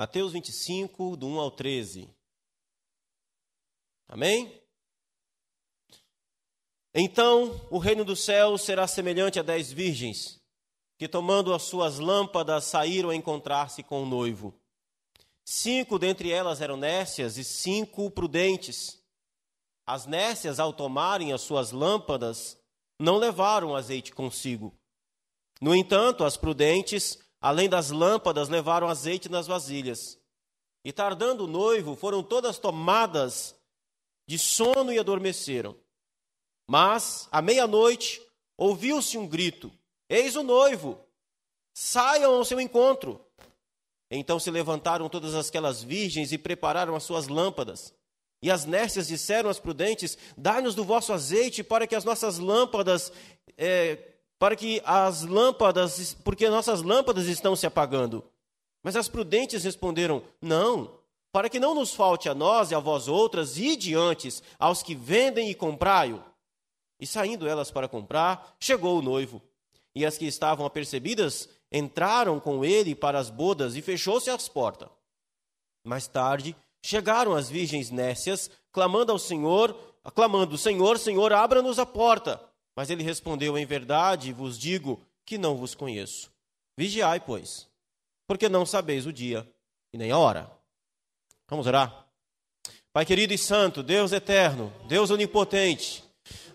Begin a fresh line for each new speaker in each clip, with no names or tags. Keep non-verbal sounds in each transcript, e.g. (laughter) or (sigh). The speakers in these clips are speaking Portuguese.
Mateus 25, do 1 ao 13. Amém? Então o reino do céu será semelhante a dez virgens, que tomando as suas lâmpadas saíram a encontrar-se com o noivo. Cinco dentre elas eram nécias e cinco prudentes. As nécias, ao tomarem as suas lâmpadas, não levaram azeite consigo. No entanto, as prudentes, além das lâmpadas, levaram azeite nas vasilhas. E tardando o noivo, foram todas tomadas de sono e adormeceram. Mas, à meia-noite, ouviu-se um grito: Eis o noivo! Saiam ao seu encontro! Então se levantaram todas aquelas virgens e prepararam as suas lâmpadas. E as nércias disseram às prudentes: Dai-nos do vosso azeite para que as nossas lâmpadas, é, para que as lâmpadas, porque nossas lâmpadas estão se apagando. Mas as prudentes responderam: Não, para que não nos falte a nós e a vós outras, e diante aos que vendem e comprai-o. E saindo elas para comprar, chegou o noivo. E as que estavam apercebidas entraram com ele para as bodas e fechou-se as portas. Mais tarde, chegaram as virgens nécias, clamando ao Senhor, clamando: Senhor, Senhor, abra-nos a porta. Mas ele respondeu: Em verdade vos digo que não vos conheço. Vigiai, pois, porque não sabeis o dia e nem a hora. Vamos orar. Pai querido e santo, Deus eterno, Deus onipotente,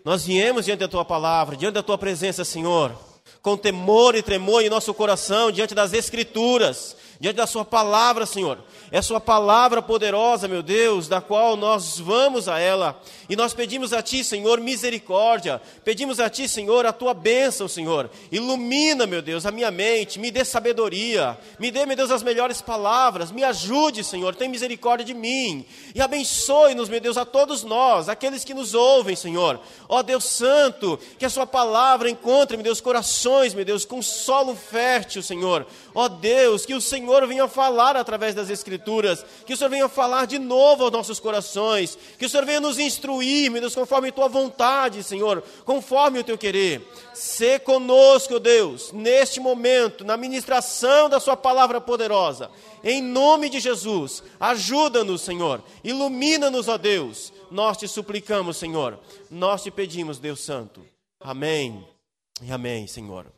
nós viemos diante da tua palavra, diante da tua presença, Senhor, com temor e tremor em nosso coração, diante das Escrituras, diante da Sua palavra, Senhor. É Sua palavra poderosa, meu Deus, da qual nós vamos a ela. E nós pedimos a Ti, Senhor, misericórdia. Pedimos a Ti, Senhor, a Tua bênção, Senhor. Ilumina, meu Deus, a minha mente. Me dê sabedoria. Me dê, meu Deus, as melhores palavras. Me ajude, Senhor. Tem misericórdia de mim. E abençoe-nos, meu Deus, a todos nós, aqueles que nos ouvem, Senhor. Ó Deus Santo, que a Sua palavra encontre, meu Deus, corações, meu Deus, com solo fértil, Senhor. Ó Deus, que o Senhor venha falar através das Escrituras. Que o Senhor venha falar de novo aos nossos corações. Que o Senhor venha nos instruir meu Deus, conforme a tua vontade, Senhor, conforme o teu querer. Se conosco, Deus, neste momento, na ministração da Sua palavra poderosa. Em nome de Jesus, ajuda-nos, Senhor. Ilumina-nos, ó Deus. Nós te suplicamos, Senhor. Nós te pedimos, Deus Santo. Amém. E amém, Senhor.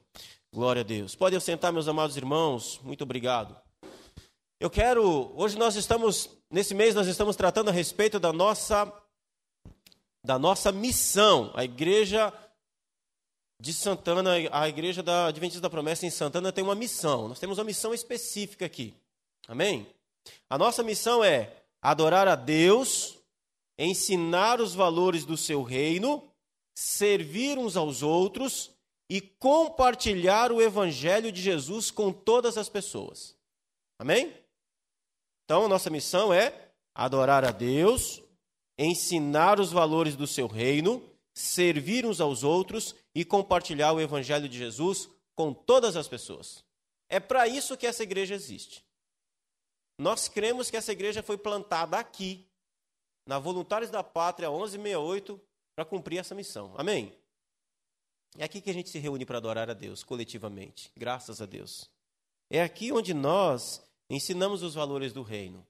Glória a Deus. Podem sentar, meus amados irmãos. Muito obrigado. Eu quero, hoje nós estamos, nesse mês nós estamos tratando a respeito da nossa da nossa missão. A igreja de Santana, a igreja da Adventista da Promessa em Santana tem uma missão. Nós temos uma missão específica aqui. Amém? A nossa missão é adorar a Deus, ensinar os valores do seu reino, servir uns aos outros e compartilhar o evangelho de Jesus com todas as pessoas. Amém? Então, a nossa missão é adorar a Deus, ensinar os valores do seu reino, servir uns aos outros e compartilhar o evangelho de Jesus com todas as pessoas. É para isso que essa igreja existe. Nós cremos que essa igreja foi plantada aqui, na Voluntários da Pátria 1168, para cumprir essa missão. Amém? É aqui que a gente se reúne para adorar a Deus coletivamente, graças a Deus. É aqui onde nós ensinamos os valores do reino.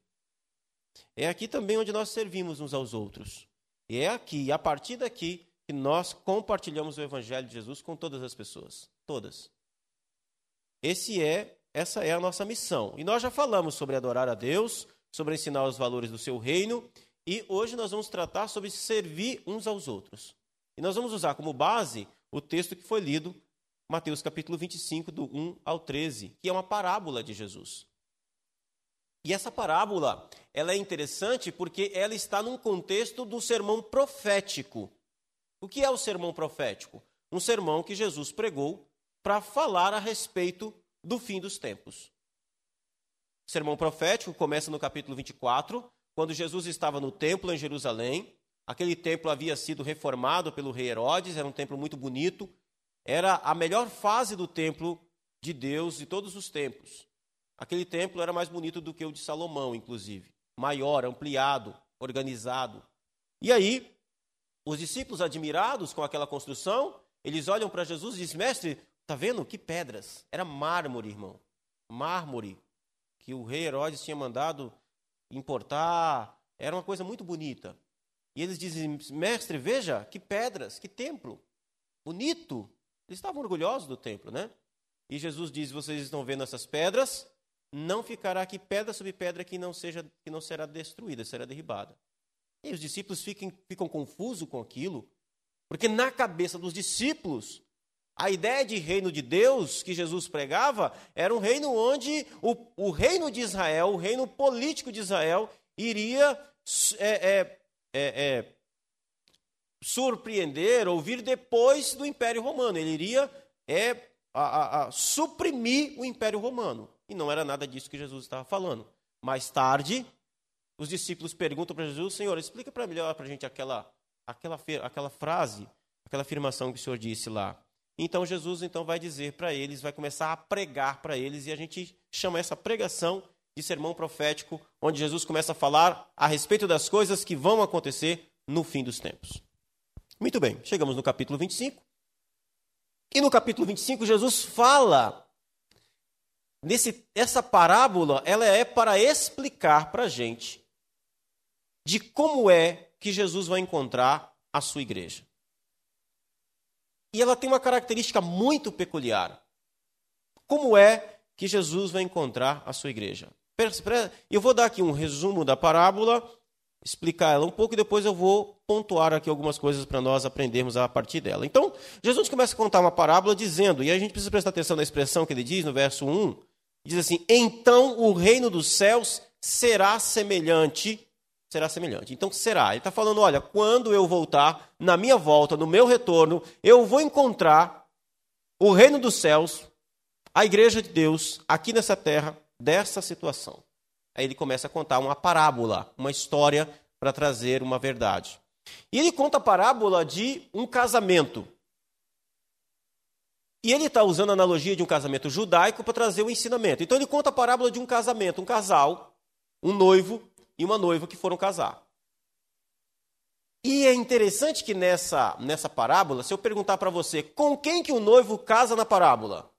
É aqui também onde nós servimos uns aos outros. E é aqui, a partir daqui, que nós compartilhamos o evangelho de Jesus com todas as pessoas, todas. Esse é, essa é a nossa missão. E nós já falamos sobre adorar a Deus, sobre ensinar os valores do seu reino, e hoje nós vamos tratar sobre servir uns aos outros. E nós vamos usar como base o texto que foi lido, Mateus capítulo 25, do 1 ao 13, que é uma parábola de Jesus. E essa parábola, ela é interessante porque ela está num contexto do sermão profético. O que é o sermão profético? Um sermão que Jesus pregou para falar a respeito do fim dos tempos. O sermão profético começa no capítulo 24, quando Jesus estava no templo em Jerusalém. Aquele templo havia sido reformado pelo rei Herodes, era um templo muito bonito. Era a melhor fase do templo de Deus de todos os templos. Aquele templo era mais bonito do que o de Salomão, inclusive. Maior, ampliado, organizado. E aí, os discípulos, admirados com aquela construção, eles olham para Jesus e dizem: Mestre, tá vendo? Que pedras. Era mármore, irmão. Mármore. que o rei Herodes tinha mandado importar. Era uma coisa muito bonita. E eles dizem: Mestre, veja que pedras, que templo. Bonito. Eles estavam orgulhosos do templo, né? E Jesus diz: Vocês estão vendo essas pedras? Não ficará aqui pedra sobre pedra que não, seja, que não será destruída, será derribada. E os discípulos ficam, ficam confusos com aquilo, porque na cabeça dos discípulos, a ideia de reino de Deus que Jesus pregava era um reino onde o, o reino de Israel, o reino político de Israel, iria é, é, é, é surpreender ou vir depois do Império Romano. Ele iria é, a, a, a suprimir o Império Romano. E não era nada disso que Jesus estava falando. Mais tarde, os discípulos perguntam para Jesus: Senhor, explica para melhor para a gente aquela, aquela, aquela frase, aquela afirmação que o Senhor disse lá. Então Jesus então vai dizer para eles, vai começar a pregar para eles e a gente chama essa pregação de sermão profético, onde Jesus começa a falar a respeito das coisas que vão acontecer no fim dos tempos. Muito bem, chegamos no capítulo 25. E no capítulo 25 Jesus fala nesse essa parábola, ela é para explicar para a gente de como é que Jesus vai encontrar a sua igreja. E ela tem uma característica muito peculiar. Como é que Jesus vai encontrar a sua igreja? Eu vou dar aqui um resumo da parábola, explicar ela um pouco e depois eu vou pontuar aqui algumas coisas para nós aprendermos a partir dela. Então, Jesus começa a contar uma parábola dizendo, e a gente precisa prestar atenção na expressão que ele diz no verso 1, diz assim: "Então o reino dos céus será semelhante será semelhante. Então, será? Ele está falando: olha, quando eu voltar, na minha volta, no meu retorno, eu vou encontrar o reino dos céus, a igreja de Deus, aqui nessa terra, dessa situação. Aí ele começa a contar uma parábola, uma história para trazer uma verdade. E ele conta a parábola de um casamento. E ele está usando a analogia de um casamento judaico para trazer o ensinamento. Então ele conta a parábola de um casamento, um casal, um noivo e uma noiva que foram casar. E é interessante que nessa, nessa parábola, se eu perguntar para você, com quem que o noivo casa na parábola?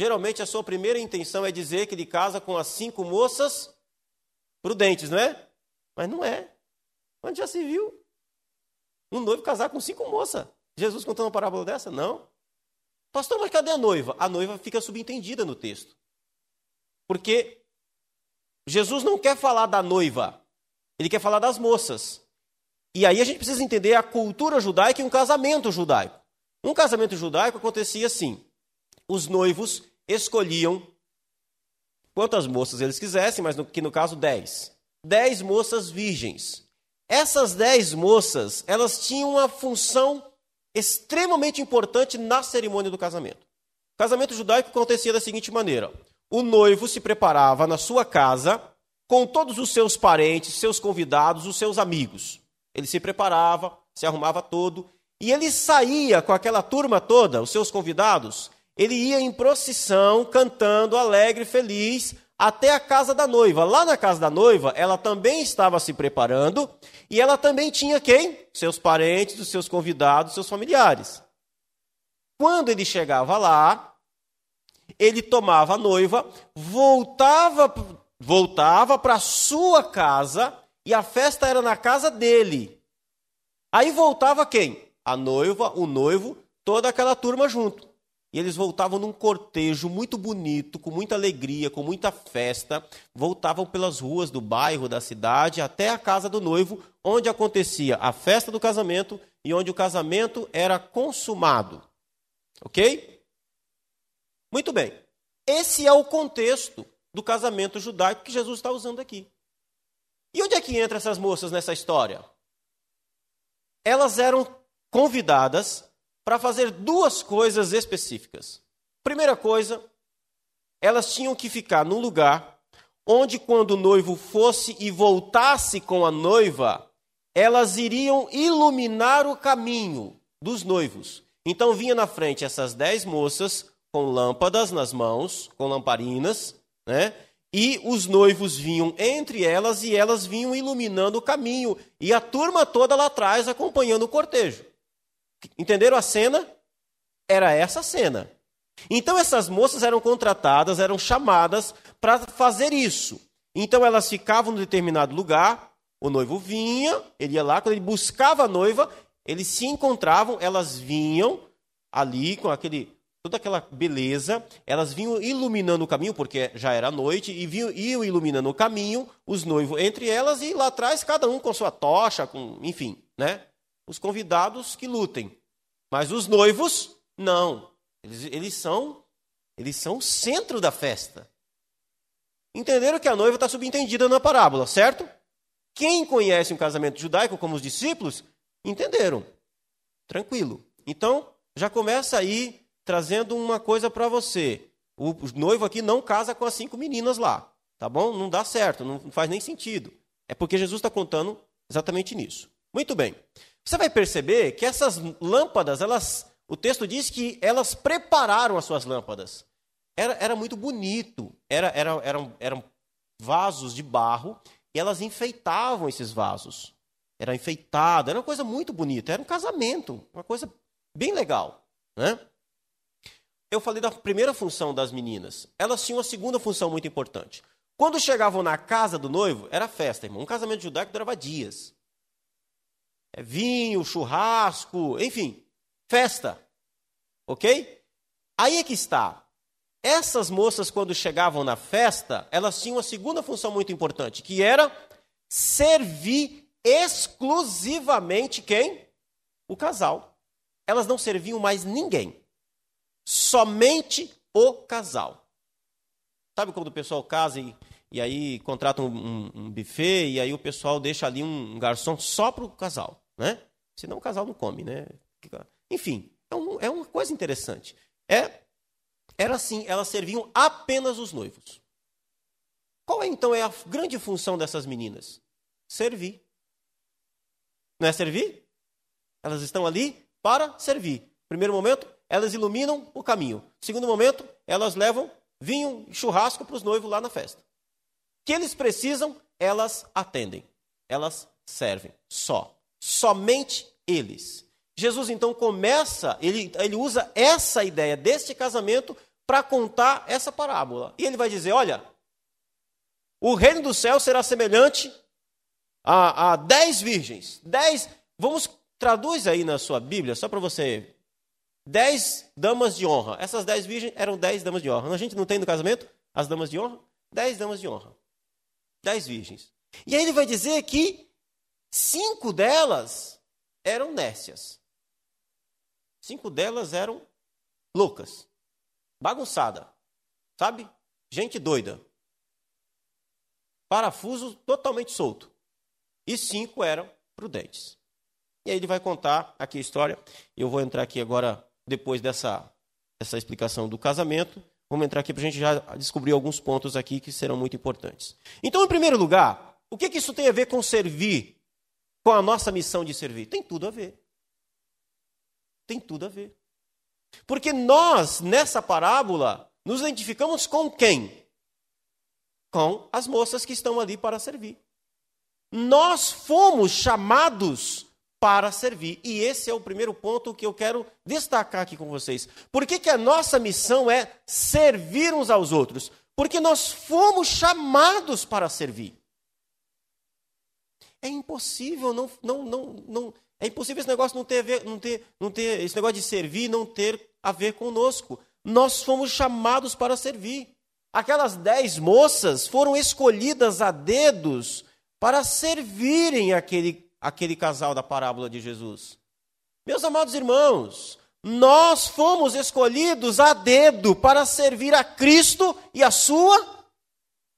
Geralmente a sua primeira intenção é dizer que ele casa com as cinco moças prudentes, não é? Mas não é. Onde já se viu? Um noivo casar com cinco moças. Jesus contando uma parábola dessa? Não. Pastor, mas cadê a noiva? A noiva fica subentendida no texto. Porque Jesus não quer falar da noiva, ele quer falar das moças. E aí a gente precisa entender a cultura judaica e um casamento judaico. Um casamento judaico acontecia assim: os noivos escolhiam quantas moças eles quisessem, mas no, que no caso dez. Dez moças virgens. Essas dez moças, elas tinham uma função extremamente importante na cerimônia do casamento. O casamento judaico acontecia da seguinte maneira: o noivo se preparava na sua casa com todos os seus parentes, seus convidados, os seus amigos. Ele se preparava, se arrumava todo e ele saía com aquela turma toda, os seus convidados. Ele ia em procissão, cantando, alegre, feliz, até a casa da noiva. Lá na casa da noiva, ela também estava se preparando e ela também tinha quem? Seus parentes, os seus convidados, seus familiares. Quando ele chegava lá, ele tomava a noiva, voltava voltava para sua casa e a festa era na casa dele. Aí voltava quem? A noiva, o noivo, toda aquela turma junto. E eles voltavam num cortejo muito bonito, com muita alegria, com muita festa. Voltavam pelas ruas do bairro, da cidade, até a casa do noivo, onde acontecia a festa do casamento e onde o casamento era consumado. Ok? Muito bem. Esse é o contexto do casamento judaico que Jesus está usando aqui. E onde é que entram essas moças nessa história? Elas eram convidadas para fazer duas coisas específicas. Primeira coisa, elas tinham que ficar num lugar onde, quando o noivo fosse e voltasse com a noiva, elas iriam iluminar o caminho dos noivos. Então vinha na frente essas dez moças com lâmpadas nas mãos, com lamparinas, né? E os noivos vinham entre elas e elas vinham iluminando o caminho. E a turma toda lá atrás acompanhando o cortejo. Entenderam a cena? Era essa cena. Então essas moças eram contratadas, eram chamadas para fazer isso. Então elas ficavam em determinado lugar, o noivo vinha, ele ia lá, quando ele buscava a noiva, eles se encontravam, elas vinham ali com aquele toda aquela beleza, elas vinham iluminando o caminho, porque já era noite, e vinham, iam iluminando o caminho, os noivos entre elas, e lá atrás cada um com sua tocha, com, enfim, né? Os convidados que lutem. Mas os noivos, não. Eles, eles são eles são o centro da festa. Entenderam que a noiva está subentendida na parábola, certo? Quem conhece um casamento judaico, como os discípulos, entenderam. Tranquilo. Então, já começa aí trazendo uma coisa para você. O noivo aqui não casa com as cinco meninas lá, tá bom? Não dá certo, não faz nem sentido. É porque Jesus está contando exatamente nisso. Muito bem. Você vai perceber que essas lâmpadas, elas, o texto diz que elas prepararam as suas lâmpadas. Era, era muito bonito, era, era, eram, eram vasos de barro e elas enfeitavam esses vasos. Era enfeitado, era uma coisa muito bonita, era um casamento, uma coisa bem legal. Né? Eu falei da primeira função das meninas. Elas tinham uma segunda função muito importante. Quando chegavam na casa do noivo, era festa, irmão. Um casamento judaico durava dias. É vinho, churrasco, enfim, festa. Ok? Aí é que está. Essas moças, quando chegavam na festa, elas tinham uma segunda função muito importante, que era servir exclusivamente quem? O casal. Elas não serviam mais ninguém somente o casal. Sabe quando o pessoal casa e, e aí contrata um, um, um, buffet e aí o pessoal deixa ali um, garçom só para o casal, né? Senão o casal não come, né? Enfim, é, um, é uma coisa interessante. É, era assim, elas serviam apenas os noivos. Qual é então é a grande função dessas meninas? Servir. Não é servir? Elas estão ali para servir. Primeiro momento, elas iluminam o caminho. Segundo momento, elas levam vinho e churrasco para os noivos lá na festa. Que eles precisam, elas atendem. Elas servem. Só. Somente eles. Jesus então começa, ele, ele usa essa ideia deste casamento para contar essa parábola. E ele vai dizer: olha, o reino do céu será semelhante a, a dez virgens. Dez. Vamos, traduz aí na sua Bíblia, só para você dez damas de honra. Essas dez virgens eram dez damas de honra. A gente não tem no casamento as damas de honra? Dez damas de honra. Dez virgens. E aí ele vai dizer que cinco delas eram nécias. Cinco delas eram loucas, bagunçada, sabe? Gente doida. Parafuso totalmente solto. E cinco eram prudentes. E aí ele vai contar aqui a história. Eu vou entrar aqui agora depois dessa, dessa explicação do casamento, vamos entrar aqui para a gente já descobrir alguns pontos aqui que serão muito importantes. Então, em primeiro lugar, o que, que isso tem a ver com servir, com a nossa missão de servir? Tem tudo a ver. Tem tudo a ver. Porque nós, nessa parábola, nos identificamos com quem? Com as moças que estão ali para servir. Nós fomos chamados para servir. E esse é o primeiro ponto que eu quero destacar aqui com vocês. Por que, que a nossa missão é servir uns aos outros? Porque nós fomos chamados para servir. É impossível não, não, não, não é impossível esse negócio não ter, ver, não ter, não ter esse negócio de servir não ter a ver conosco. Nós fomos chamados para servir. Aquelas dez moças foram escolhidas a dedos para servirem aquele aquele casal da parábola de Jesus. Meus amados irmãos, nós fomos escolhidos a dedo para servir a Cristo e a sua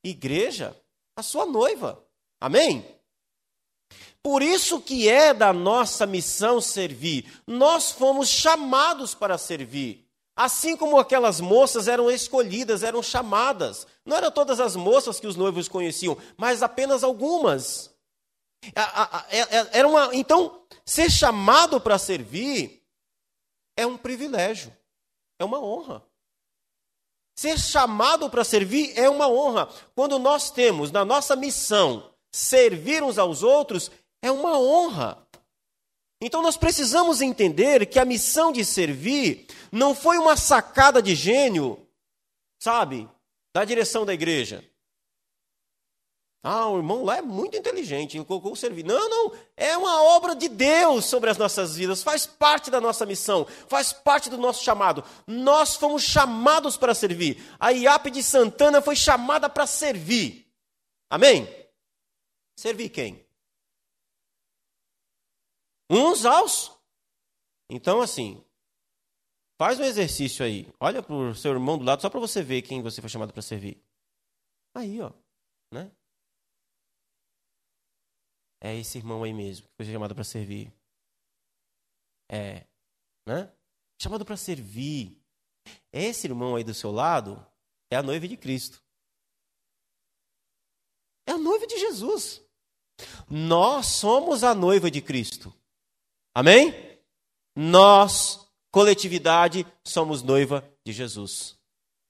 igreja, a sua noiva. Amém? Por isso que é da nossa missão servir. Nós fomos chamados para servir. Assim como aquelas moças eram escolhidas, eram chamadas. Não eram todas as moças que os noivos conheciam, mas apenas algumas. É, é, era uma, então, ser chamado para servir é um privilégio, é uma honra. Ser chamado para servir é uma honra. Quando nós temos na nossa missão servir uns aos outros, é uma honra. Então nós precisamos entender que a missão de servir Não foi uma sacada de gênio, sabe, da direção da igreja. Ah, o irmão lá é muito inteligente, ele colocou o serviço. Não, não, é uma obra de Deus sobre as nossas vidas, faz parte da nossa missão, faz parte do nosso chamado. Nós fomos chamados para servir. A IAP de Santana foi chamada para servir. Amém? Servir quem? Uns aos. Então, assim, faz um exercício aí. Olha para o seu irmão do lado, só para você ver quem você foi chamado para servir. Aí, ó, né? É esse irmão aí mesmo que foi chamado para servir. É, né? Chamado para servir. Esse irmão aí do seu lado é a noiva de Cristo. É a noiva de Jesus. Nós somos a noiva de Cristo. Amém? Nós, coletividade, somos noiva de Jesus.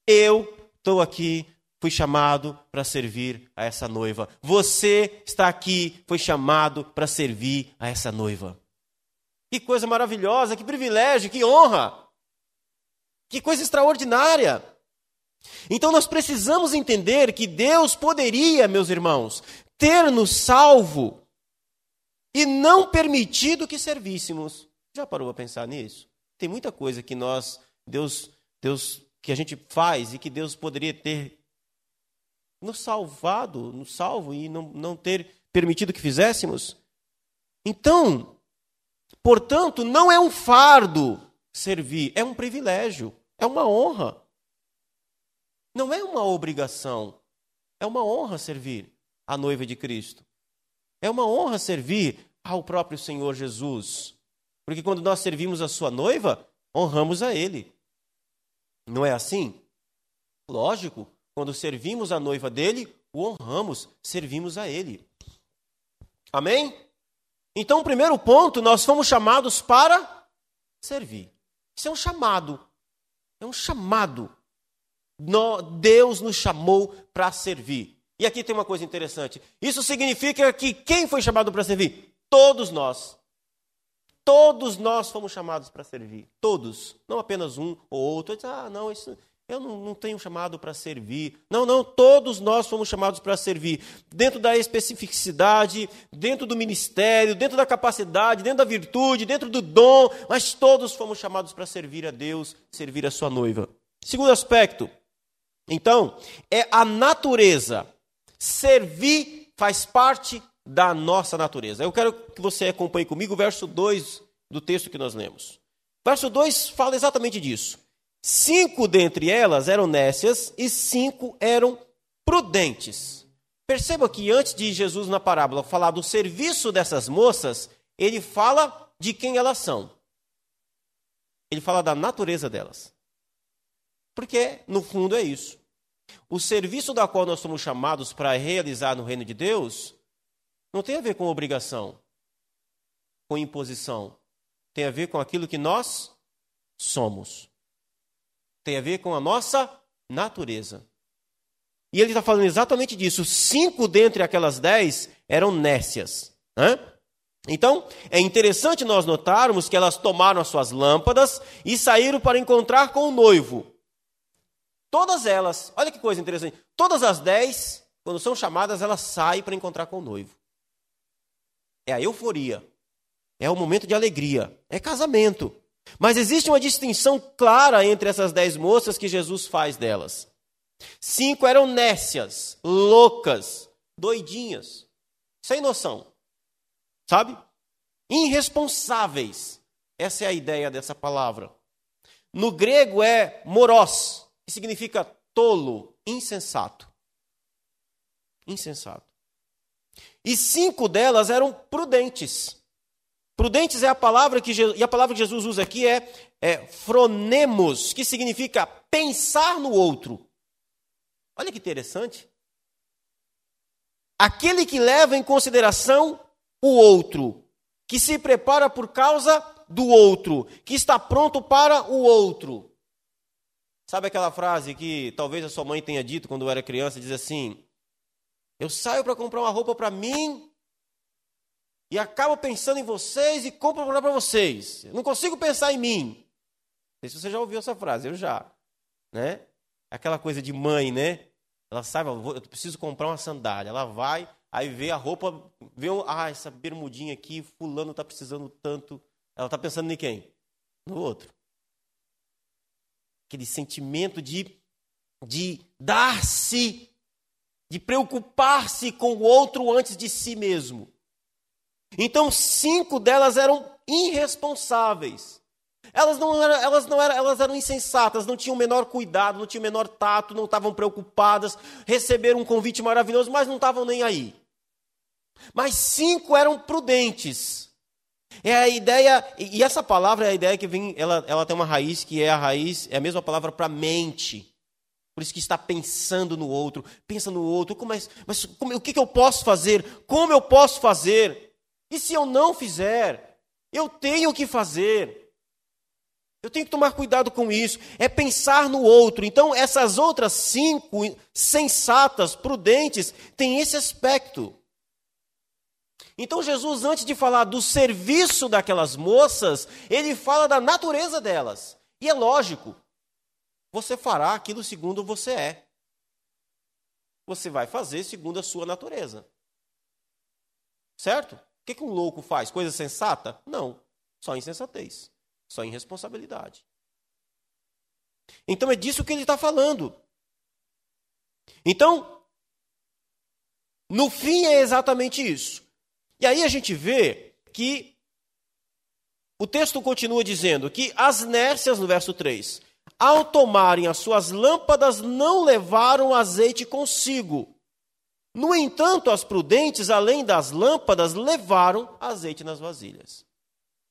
Eu estou aqui fui chamado para servir a essa noiva. Você está aqui, foi chamado para servir a essa noiva. Que coisa maravilhosa, que privilégio, que honra. Que coisa extraordinária. Então nós precisamos entender que Deus poderia, meus irmãos, ter nos salvo e não permitido que servíssemos. Já parou para pensar nisso? Tem muita coisa que nós, Deus, Deus, que a gente faz e que Deus poderia ter nos salvado, nos salvo e não, não ter permitido que fizéssemos? Então, portanto, não é um fardo servir, é um privilégio, é uma honra. Não é uma obrigação, é uma honra servir a noiva de Cristo. É uma honra servir ao próprio Senhor Jesus. Porque quando nós servimos a sua noiva, honramos a Ele. Não é assim? Lógico, quando servimos a noiva dele, o honramos, servimos a ele. Amém? Então, o primeiro ponto, nós fomos chamados para servir. Isso é um chamado. É um chamado. Deus nos chamou para servir. E aqui tem uma coisa interessante. Isso significa que quem foi chamado para servir? Todos nós. Todos nós fomos chamados para servir. Todos. Não apenas um ou outro. Ah, não, isso, eu não, não tenho chamado para servir. Não, não, todos nós fomos chamados para servir. Dentro da especificidade, dentro do ministério, dentro da capacidade, dentro da virtude, dentro do dom, mas todos fomos chamados para servir a Deus, servir a sua noiva. Segundo aspecto, então, é a natureza. Servir faz parte da nossa natureza. Eu quero que você acompanhe comigo o verso 2 do texto que nós lemos. Verso 2 fala exatamente disso. Cinco dentre elas eram nécias e cinco eram prudentes. Perceba que antes de Jesus, na parábola, falar do serviço dessas moças, ele fala de quem elas são. Ele fala da natureza delas. Porque, no fundo, é isso. O serviço da qual nós somos chamados para realizar no reino de Deus não tem a ver com obrigação, com imposição. Tem a ver com aquilo que nós somos tem a ver com a nossa natureza. E ele está falando exatamente disso. Cinco dentre aquelas dez eram nécias. Né? Então, é interessante nós notarmos que elas tomaram as suas lâmpadas e saíram para encontrar com o noivo. Todas elas, olha que coisa interessante. Todas as dez, quando são chamadas, elas saem para encontrar com o noivo. É a euforia. É o momento de alegria. É casamento. Mas existe uma distinção clara entre essas dez moças que Jesus faz delas. Cinco eram nécias, loucas, doidinhas, sem noção, sabe? Irresponsáveis. Essa é a ideia dessa palavra. No grego é moros, que significa tolo, insensato. Insensato. E cinco delas eram prudentes. Prudentes é a palavra que Jesus, e a palavra que Jesus usa aqui é, é fronemos, que significa pensar no outro. Olha que interessante. Aquele que leva em consideração o outro, que se prepara por causa do outro, que está pronto para o outro. Sabe aquela frase que talvez a sua mãe tenha dito quando era criança, diz assim: Eu saio para comprar uma roupa para mim e acabo pensando em vocês e compro para vocês. Eu não consigo pensar em mim. sei se você já ouviu essa frase, eu já. Né? Aquela coisa de mãe, né? Ela sabe, eu preciso comprar uma sandália. Ela vai, aí vê a roupa, vê, ah, essa bermudinha aqui, fulano está precisando tanto. Ela está pensando em quem? No outro. Aquele sentimento de, de dar-se, de preocupar-se com o outro antes de si mesmo. Então, cinco delas eram irresponsáveis. Elas não, eram, elas não eram, elas eram insensatas, não tinham o menor cuidado, não tinham o menor tato, não estavam preocupadas, receberam um convite maravilhoso, mas não estavam nem aí. Mas cinco eram prudentes. É a ideia, e essa palavra é a ideia que vem, ela, ela tem uma raiz que é a raiz, é a mesma palavra para mente. Por isso que está pensando no outro, pensa no outro, como é, mas como, o que, que eu posso fazer? Como eu posso fazer? E se eu não fizer? Eu tenho que fazer. Eu tenho que tomar cuidado com isso. É pensar no outro. Então, essas outras cinco sensatas, prudentes, têm esse aspecto. Então, Jesus, antes de falar do serviço daquelas moças, ele fala da natureza delas. E é lógico, você fará aquilo segundo você é. Você vai fazer segundo a sua natureza. Certo? O que, que um louco faz? Coisa sensata? Não, só insensatez só irresponsabilidade. Então é disso que ele está falando. Então, no fim é exatamente isso. E aí a gente vê que o texto continua dizendo que as nércias, no verso 3, ao tomarem as suas lâmpadas, não levaram azeite consigo. No entanto, as prudentes, além das lâmpadas, levaram azeite nas vasilhas.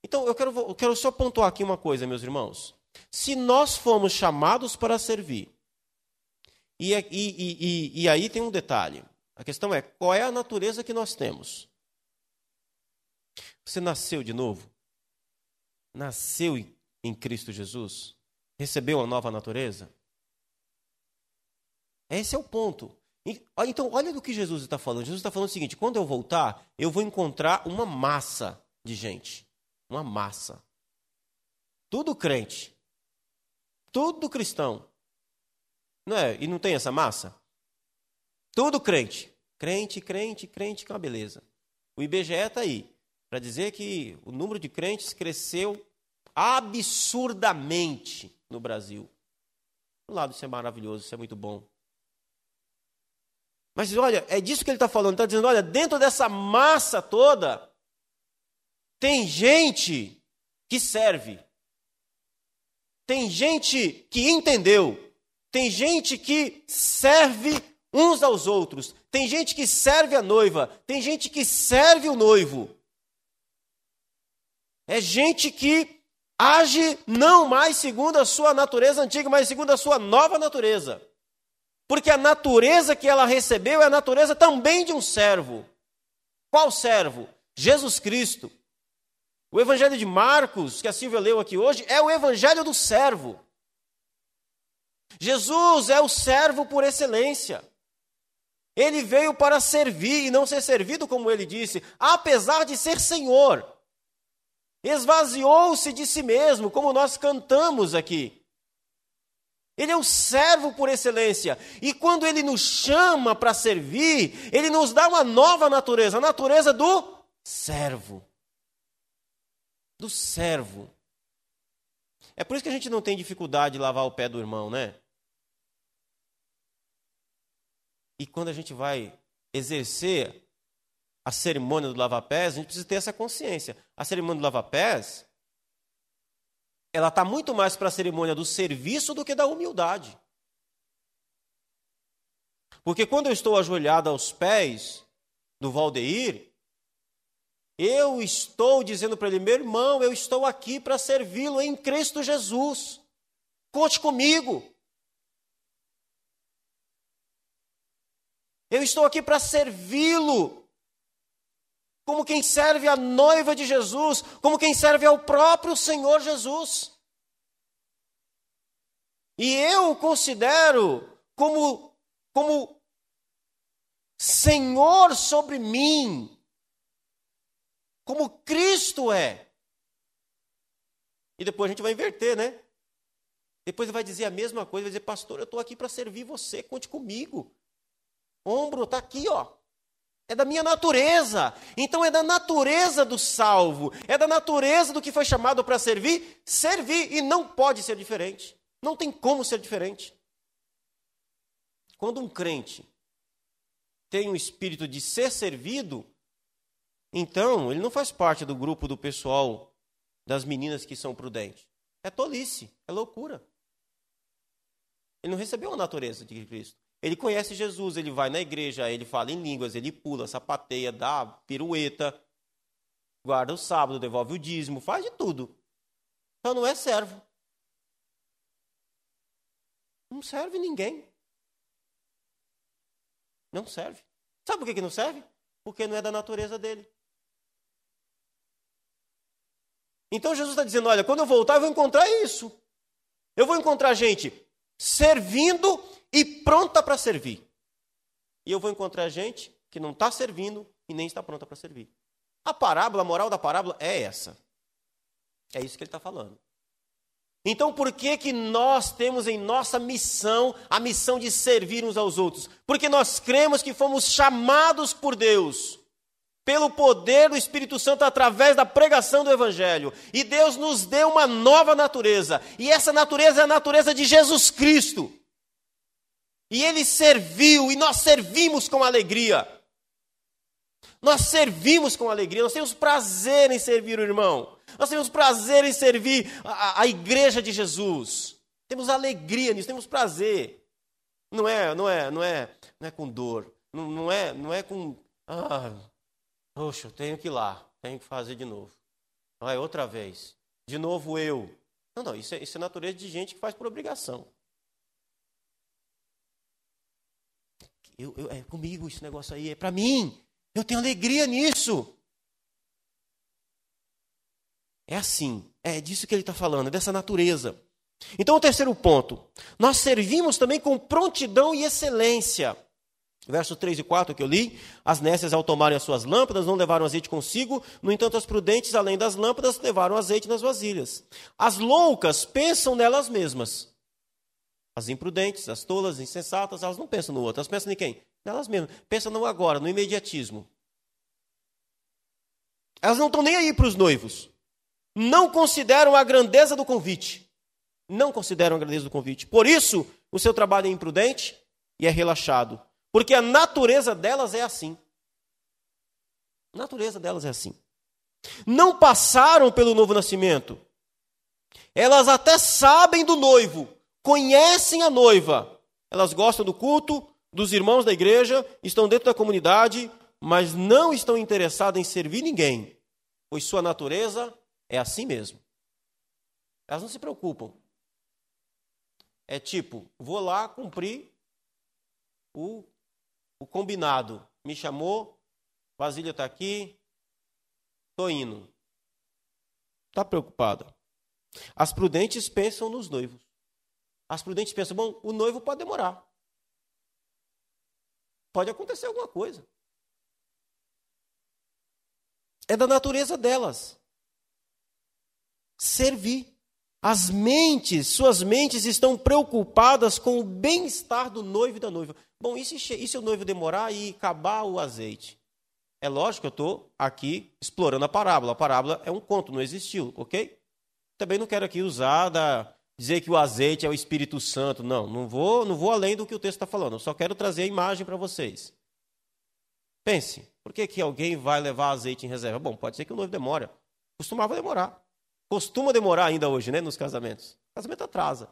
Então, eu quero, eu quero só pontuar aqui uma coisa, meus irmãos. Se nós fomos chamados para servir, e, e, e, e, aí tem um detalhe: a questão é qual é a natureza que nós temos? Você nasceu de novo? Nasceu em Cristo Jesus? Recebeu a nova natureza? Esse é o ponto. Então, olha do que Jesus está falando. Jesus está falando o seguinte: quando eu voltar, eu vou encontrar uma massa de gente uma massa. Tudo crente. Tudo cristão. Não é? E não tem essa massa? Tudo crente. Crente, crente, crente, que é uma beleza. O IBGE está aí para dizer que o número de crentes cresceu absurdamente no Brasil. Do lado, isso é maravilhoso, isso é muito bom. Mas olha, é disso que ele está falando. Está dizendo: olha, dentro dessa massa toda, tem gente que serve. Tem gente que entendeu. Tem gente que serve uns aos outros. Tem gente que serve a noiva. Tem gente que serve o noivo. É gente que age não mais segundo a sua natureza antiga, mas segundo a sua nova natureza. Porque a natureza que ela recebeu é a natureza também de um servo. Qual servo? Jesus Cristo. O evangelho de Marcos, que a Silvia leu aqui hoje, é o evangelho do servo. Jesus é o servo por excelência. Ele veio para servir e não ser servido, como ele disse, apesar de ser Senhor. Esvaziou-se de si mesmo, como nós cantamos aqui. Ele é o servo por excelência. E quando ele nos chama para servir, ele nos dá uma nova natureza, a natureza do servo do servo. É por isso que a gente não tem dificuldade de lavar o pé do irmão, né? E quando a gente vai exercer a cerimônia do lava-pés, a gente precisa ter essa consciência. A cerimônia do lava-pés, ela está muito mais para a cerimônia do serviço do que da humildade. Porque quando eu estou ajoelhado aos pés do Valdeir, eu estou dizendo para ele, meu irmão, eu estou aqui para servi-lo em Cristo Jesus. Conte comigo. Eu estou aqui para servi-lo. Como quem serve a noiva de Jesus, como quem serve ao próprio Senhor Jesus. E eu o considero como, como Senhor sobre mim, como Cristo é. E depois a gente vai inverter, né? Depois ele vai dizer a mesma coisa, vai dizer, pastor, eu estou aqui para servir você, conte comigo. Ombro, está aqui, ó. É da minha natureza. Então é da natureza do salvo. É da natureza do que foi chamado para servir, servir. E não pode ser diferente. Não tem como ser diferente. Quando um crente tem um espírito de ser servido, então ele não faz parte do grupo do pessoal das meninas que são prudentes. É tolice, é loucura. Ele não recebeu a natureza de Cristo. Ele conhece Jesus, ele vai na igreja, ele fala em línguas, ele pula, sapateia, dá pirueta, guarda o sábado, devolve o dízimo, faz de tudo. Só não é servo. Não serve ninguém. Não serve. Sabe por que não serve? Porque não é da natureza dele. Então Jesus está dizendo: olha, quando eu voltar, eu vou encontrar isso. Eu vou encontrar gente servindo e pronta para servir. E eu vou encontrar gente que não está servindo e nem está pronta para servir. A parábola, a moral da parábola é essa. É isso que ele está falando. Então, por que, que nós temos em nossa missão a missão de servir uns aos outros? Porque nós cremos que fomos chamados por Deus pelo poder do Espírito Santo através da pregação do Evangelho. E Deus nos deu uma nova natureza. E essa natureza é a natureza de Jesus Cristo. E Ele serviu, e nós servimos com alegria. Nós servimos com alegria, nós temos prazer em servir o irmão. Nós temos prazer em servir a, a igreja de Jesus. Temos alegria nisso, temos prazer. Não é, não é, não é, não é com dor. Não, não é, não é com ah, Poxa, eu tenho que ir lá, tenho que fazer de novo. Vai outra vez. De novo eu. Não, não, isso é, isso é natureza de gente que faz por obrigação. Eu, eu, é comigo esse negócio aí, é para mim. Eu tenho alegria nisso. É assim, é disso que ele está falando, é dessa natureza. Então, o terceiro ponto: nós servimos também com prontidão e excelência. Verso 3 e 4 que eu li: As nécias, ao tomarem as suas lâmpadas, não levaram azeite consigo, no entanto, as prudentes, além das lâmpadas, levaram azeite nas vasilhas. As loucas pensam nelas mesmas. As imprudentes, as tolas, as insensatas, elas não pensam no outro, elas pensam em quem? Nelas mesmas. Pensam no agora, no imediatismo. Elas não estão nem aí para os noivos. Não consideram a grandeza do convite. Não consideram a grandeza do convite. Por isso, o seu trabalho é imprudente e é relaxado porque a natureza delas é assim. A natureza delas é assim. Não passaram pelo novo nascimento. Elas até sabem do noivo, conhecem a noiva. Elas gostam do culto, dos irmãos da igreja, estão dentro da comunidade, mas não estão interessadas em servir ninguém, pois sua natureza é assim mesmo. Elas não se preocupam. É tipo, vou lá cumprir o o combinado. Me chamou, vasilha está aqui, estou indo. Está preocupada. As prudentes pensam nos noivos. As prudentes pensam, bom, o noivo pode demorar. Pode acontecer alguma coisa. É da natureza delas. Servir. As mentes, suas mentes estão preocupadas com o bem-estar do noivo e da noiva. Bom, e se, e se o noivo demorar e acabar o azeite? É lógico eu estou aqui explorando a parábola. A parábola é um conto, não existiu, ok? Também não quero aqui usar da, dizer que o azeite é o Espírito Santo. Não, não vou, não vou além do que o texto está falando. Eu só quero trazer a imagem para vocês. Pense, por que, que alguém vai levar azeite em reserva? Bom, pode ser que o noivo demore. Costumava demorar. Costuma demorar ainda hoje, né, nos casamentos. O casamento atrasa.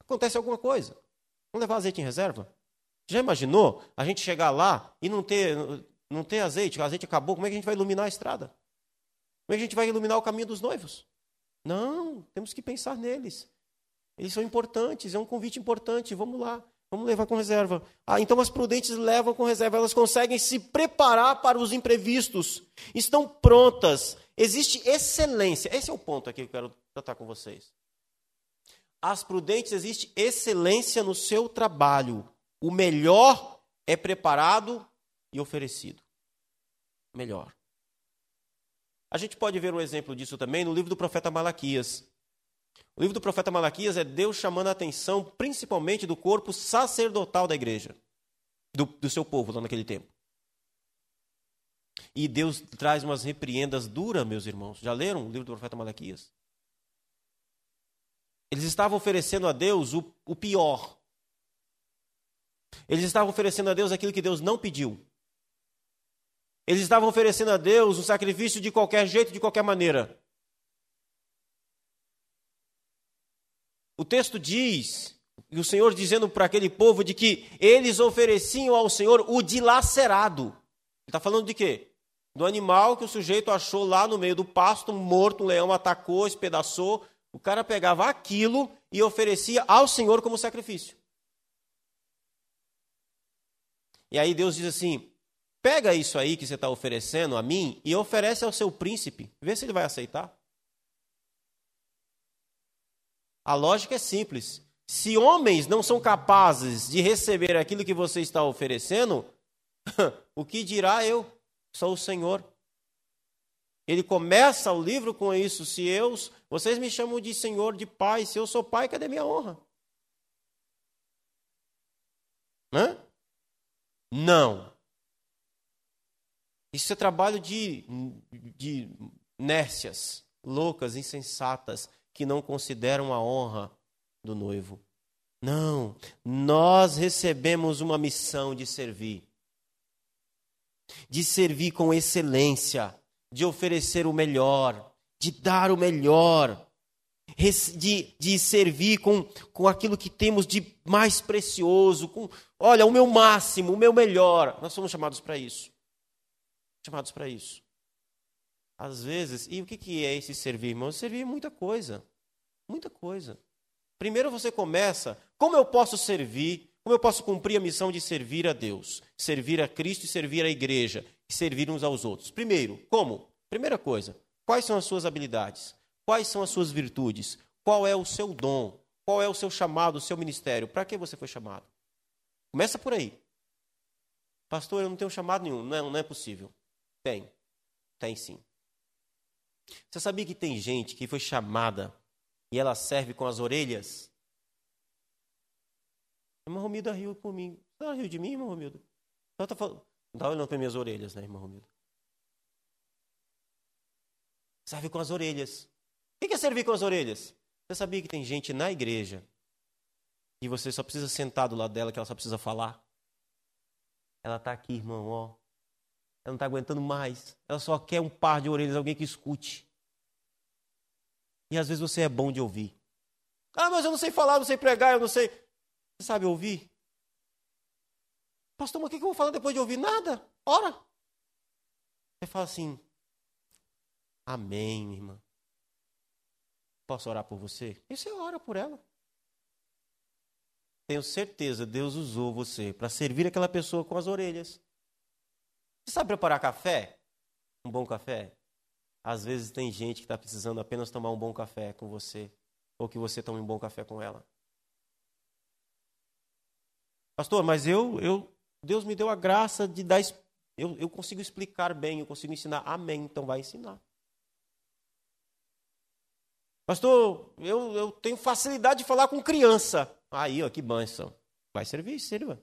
Acontece alguma coisa. Vamos levar azeite em reserva? Já imaginou a gente chegar lá e não ter, não ter azeite? O azeite acabou, como é que a gente vai iluminar a estrada? Como é que a gente vai iluminar o caminho dos noivos? Não, temos que pensar neles. Eles são importantes, é um convite importante, vamos lá, vamos levar com reserva. Ah, então as prudentes levam com reserva, elas conseguem se preparar para os imprevistos, estão prontas, existe excelência. Esse é o ponto aqui que eu quero tratar com vocês. As prudentes existe excelência no seu trabalho. O melhor é preparado e oferecido. Melhor. A gente pode ver um exemplo disso também no livro do profeta Malaquias. O livro do profeta Malaquias é Deus chamando a atenção principalmente do corpo sacerdotal da igreja, do, do seu povo lá naquele tempo. E Deus traz umas repreendas duras, meus irmãos. Já leram o livro do profeta Malaquias? Eles estavam oferecendo a Deus o, o pior. Eles estavam oferecendo a Deus aquilo que Deus não pediu. Eles estavam oferecendo a Deus um sacrifício de qualquer jeito, de qualquer maneira. O texto diz, e o Senhor dizendo para aquele povo, de que eles ofereciam ao Senhor o dilacerado. Ele está falando de quê? Do animal que o sujeito achou lá no meio do pasto, morto, um leão atacou, espedaçou. O cara pegava aquilo e oferecia ao Senhor como sacrifício. E aí Deus diz assim: pega isso aí que você está oferecendo a mim e oferece ao seu príncipe, vê se ele vai aceitar. A lógica é simples. Se homens não são capazes de receber aquilo que você está oferecendo, (laughs) o que dirá eu? Sou o Senhor. Ele começa o livro com isso. Se eu, vocês me chamam de Senhor, de Pai. Se eu sou Pai, cadê minha honra? Hã? Não. Isso é trabalho de, de nércias, loucas, insensatas, que não consideram a honra do noivo. Não, nós recebemos uma missão de servir. De servir com excelência, de oferecer o melhor, de dar o melhor, de, de servir com, com aquilo que temos de mais precioso, com, olha, o meu máximo, o meu melhor. Nós somos chamados para isso. Chamados para isso. Às vezes, e o que, que é esse servir, irmão? Servir é muita coisa. Muita coisa. Primeiro você começa, como eu posso servir, como eu posso cumprir a missão de servir a Deus, servir a Cristo e servir a igreja, e servir uns aos outros. Primeiro, como? Primeira coisa, quais são as suas habilidades? Quais são as suas virtudes? Qual é o seu dom? Qual é o seu chamado, o seu ministério? Para que você foi chamado? Começa por aí. Pastor, eu não tenho chamado nenhum. Não, não é possível. Tem. Tem sim. Você sabia que tem gente que foi chamada e ela serve com as orelhas? Irmão Romilda riu por mim. Ela riu de mim, irmão Romilda? Ela tá falando... Não está olhando para minhas orelhas, né, irmão Romilda? Serve com as orelhas. O que é servir com as orelhas? Você sabia que tem gente na igreja e você só precisa sentar do lado dela, que ela só precisa falar? Ela está aqui, irmão, ó. Ela não está aguentando mais. Ela só quer um par de orelhas, alguém que escute. E às vezes você é bom de ouvir. Ah, mas eu não sei falar, não sei pregar, eu não sei. Você sabe ouvir? Pastor, mas o que eu vou falar depois de ouvir? Nada. Ora. Você fala assim: Amém, irmã. Posso orar por você? E você ora por ela. Tenho certeza, Deus usou você para servir aquela pessoa com as orelhas. Você sabe preparar café? Um bom café? Às vezes tem gente que está precisando apenas tomar um bom café com você, ou que você tome um bom café com ela. Pastor, mas eu, eu Deus me deu a graça de dar. Eu, eu consigo explicar bem, eu consigo ensinar. Amém, então vai ensinar. Pastor, eu, eu tenho facilidade de falar com criança. Aí, ó, que bênção. Vai servir, sirva.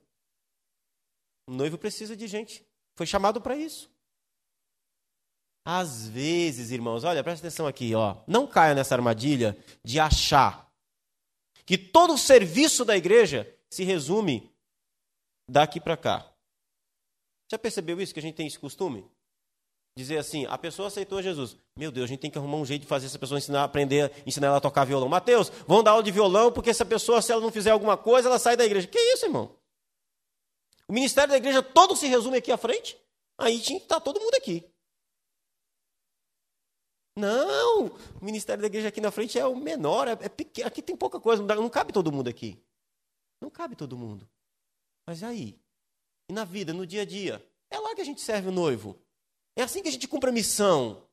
O noivo precisa de gente. Foi chamado para isso. Às vezes, irmãos, olha, presta atenção aqui, ó. Não caia nessa armadilha de achar que todo o serviço da igreja se resume daqui para cá. Já percebeu isso que a gente tem esse costume? Dizer assim, a pessoa aceitou Jesus. Meu Deus, a gente tem que arrumar um jeito de fazer essa pessoa ensinar, aprender, ensinar ela a tocar violão. Mateus, vão dar aula de violão, porque essa pessoa, se ela não fizer alguma coisa, ela sai da igreja. Que isso, irmão? O ministério da igreja todo se resume aqui à frente? Aí tinha que estar todo mundo aqui. Não, o ministério da igreja aqui na frente é o menor, é, é pequeno. Aqui tem pouca coisa, não cabe todo mundo aqui. Não cabe todo mundo. Mas e aí? E na vida, no dia a dia? É lá que a gente serve o noivo. É assim que a gente cumpre a missão.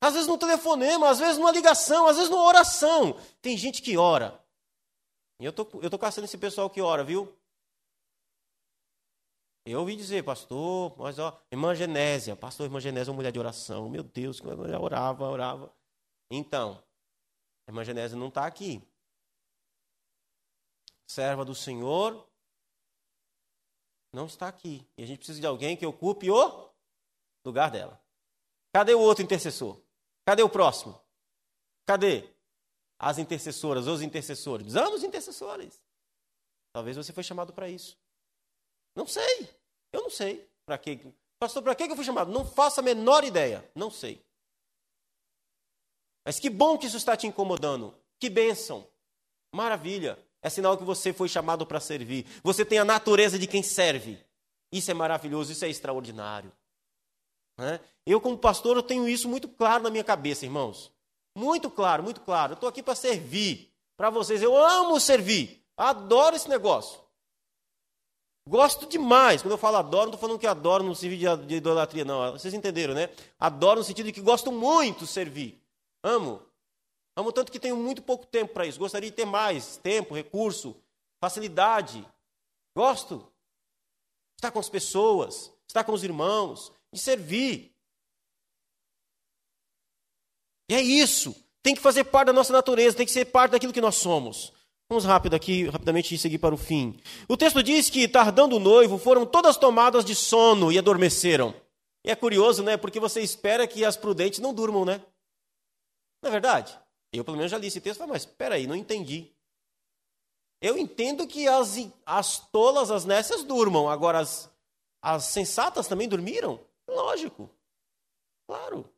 Às vezes no telefonema, às vezes numa ligação, às vezes numa oração. Tem gente que ora. E eu tô, eu tô caçando esse pessoal que ora, viu? Eu ouvi dizer, pastor, mas ó, irmã Genésia, pastor, irmã Genésia é uma mulher de oração. Meu Deus, que ela orava, orava. Então, A irmã Genésio não está aqui. Serva do Senhor não está aqui. E a gente precisa de alguém que ocupe o lugar dela. Cadê o outro intercessor? Cadê o próximo? Cadê as intercessoras, os intercessores? Precisamos de intercessores. Talvez você foi chamado para isso. Não sei. Eu não sei. Para quê? Pastor, para que eu fui chamado? Não faço a menor ideia. Não sei. Mas que bom que isso está te incomodando. Que bênção. Maravilha. É sinal que você foi chamado para servir. Você tem a natureza de quem serve. Isso é maravilhoso, isso é extraordinário. Né? Eu, como pastor, eu tenho isso muito claro na minha cabeça, irmãos. Muito claro, muito claro. Eu estou aqui para servir para vocês. Eu amo servir. Adoro esse negócio. Gosto demais. Quando eu falo adoro, não estou falando que adoro no sentido de idolatria, não. Vocês entenderam, né? Adoro no sentido de que gosto muito de servir. Amo. Amo tanto que tenho muito pouco tempo para isso. Gostaria de ter mais tempo, recurso, facilidade. Gosto. Estar com as pessoas, estar com os irmãos, de servir. E é isso. Tem que fazer parte da nossa natureza, tem que ser parte daquilo que nós somos. Vamos rápido aqui, rapidamente seguir para o fim. O texto diz que, tardando o noivo, foram todas tomadas de sono e adormeceram. E é curioso, né? Porque você espera que as prudentes não durmam, né? Não é verdade? Eu, pelo menos, já li esse texto, mas espera aí, não entendi. Eu entendo que as, as tolas, as nécias durmam, agora as, as sensatas também dormiram? Lógico. Claro.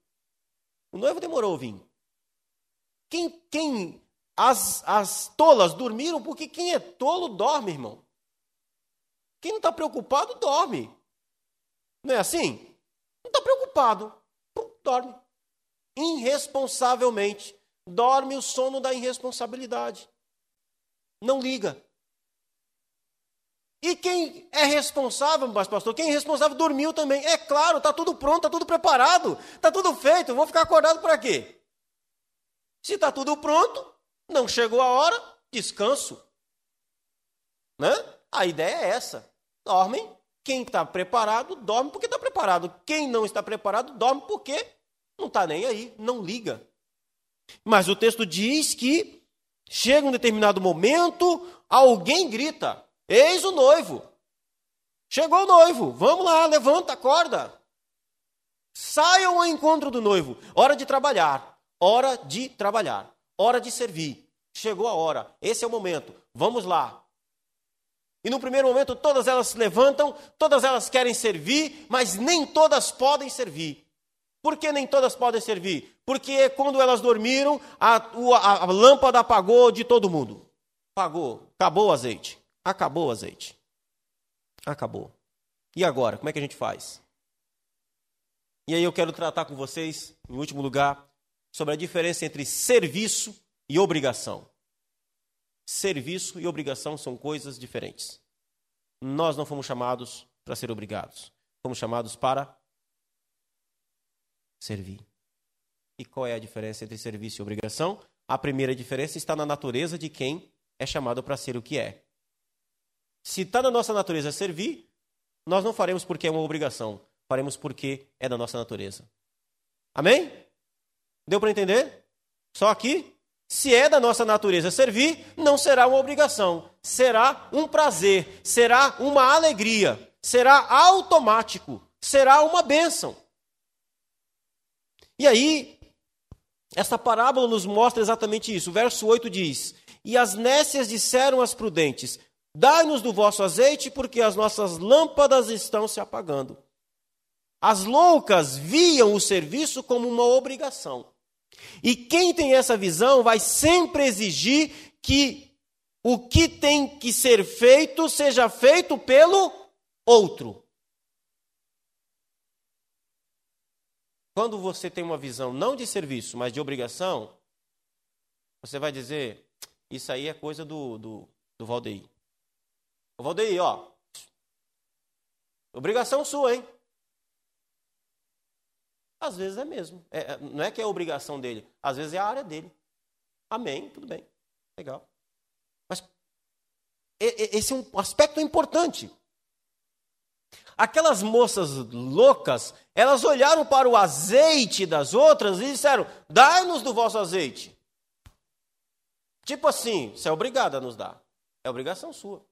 O noivo demorou a vir. Quem, quem as, as tolas dormiram porque quem é tolo dorme, irmão. Quem não está preocupado, dorme. Não é assim? Não está preocupado, dorme. Irresponsavelmente. Dorme o sono da irresponsabilidade. Não liga. E quem é responsável, mas pastor, quem é responsável dormiu também. É claro, está tudo pronto, está tudo preparado, está tudo feito. Vou ficar acordado para quê? Se está tudo pronto, não chegou a hora, descanso. Né? A ideia é essa. Dormem. Quem está preparado, dorme porque está preparado. Quem não está preparado, dorme porque não está nem aí, não liga. Mas o texto diz que chega um determinado momento, alguém grita. Eis o noivo. Chegou o noivo. Vamos lá, levanta, acorda. Saiam ao encontro do noivo. Hora de trabalhar. Hora de trabalhar. Hora de servir. Chegou a hora. Esse é o momento. Vamos lá. E no primeiro momento todas elas se levantam, todas elas querem servir, mas nem todas podem servir. Por que nem todas podem servir? Porque quando elas dormiram, a, a, a lâmpada apagou de todo mundo. Apagou. Acabou o azeite. Acabou o azeite. Acabou. E agora? Como é que a gente faz? E aí eu quero tratar com vocês, em último lugar, sobre a diferença entre serviço e obrigação. Serviço e obrigação são coisas diferentes. Nós não fomos chamados para ser obrigados. Fomos chamados para servir. E qual é a diferença entre serviço e obrigação? A primeira diferença está na natureza de quem é chamado para ser o que é. Se está na nossa natureza servir, nós não faremos porque é uma obrigação, faremos porque é da nossa natureza. Amém? Deu para entender? Só aqui? Se é da nossa natureza servir, não será uma obrigação, será um prazer, será uma alegria, será automático, será uma bênção. E aí, essa parábola nos mostra exatamente isso. O verso 8 diz: E as nécias disseram às prudentes: Dai-nos do vosso azeite, porque as nossas lâmpadas estão se apagando. As loucas viam o serviço como uma obrigação. E quem tem essa visão vai sempre exigir que o que tem que ser feito seja feito pelo outro. Quando você tem uma visão não de serviço, mas de obrigação, você vai dizer: Isso aí é coisa do, do, do Valdeir. O Valdeir, ó. Obrigação sua, hein? Às vezes é mesmo. É, é, não é que é obrigação dele, às vezes é a área dele. Amém, tudo bem. Legal. Mas esse é um aspecto importante. Aquelas moças loucas, elas olharam para o azeite das outras e disseram: Dai-nos do vosso azeite. Tipo assim, você é obrigado a nos dar. É obrigação sua.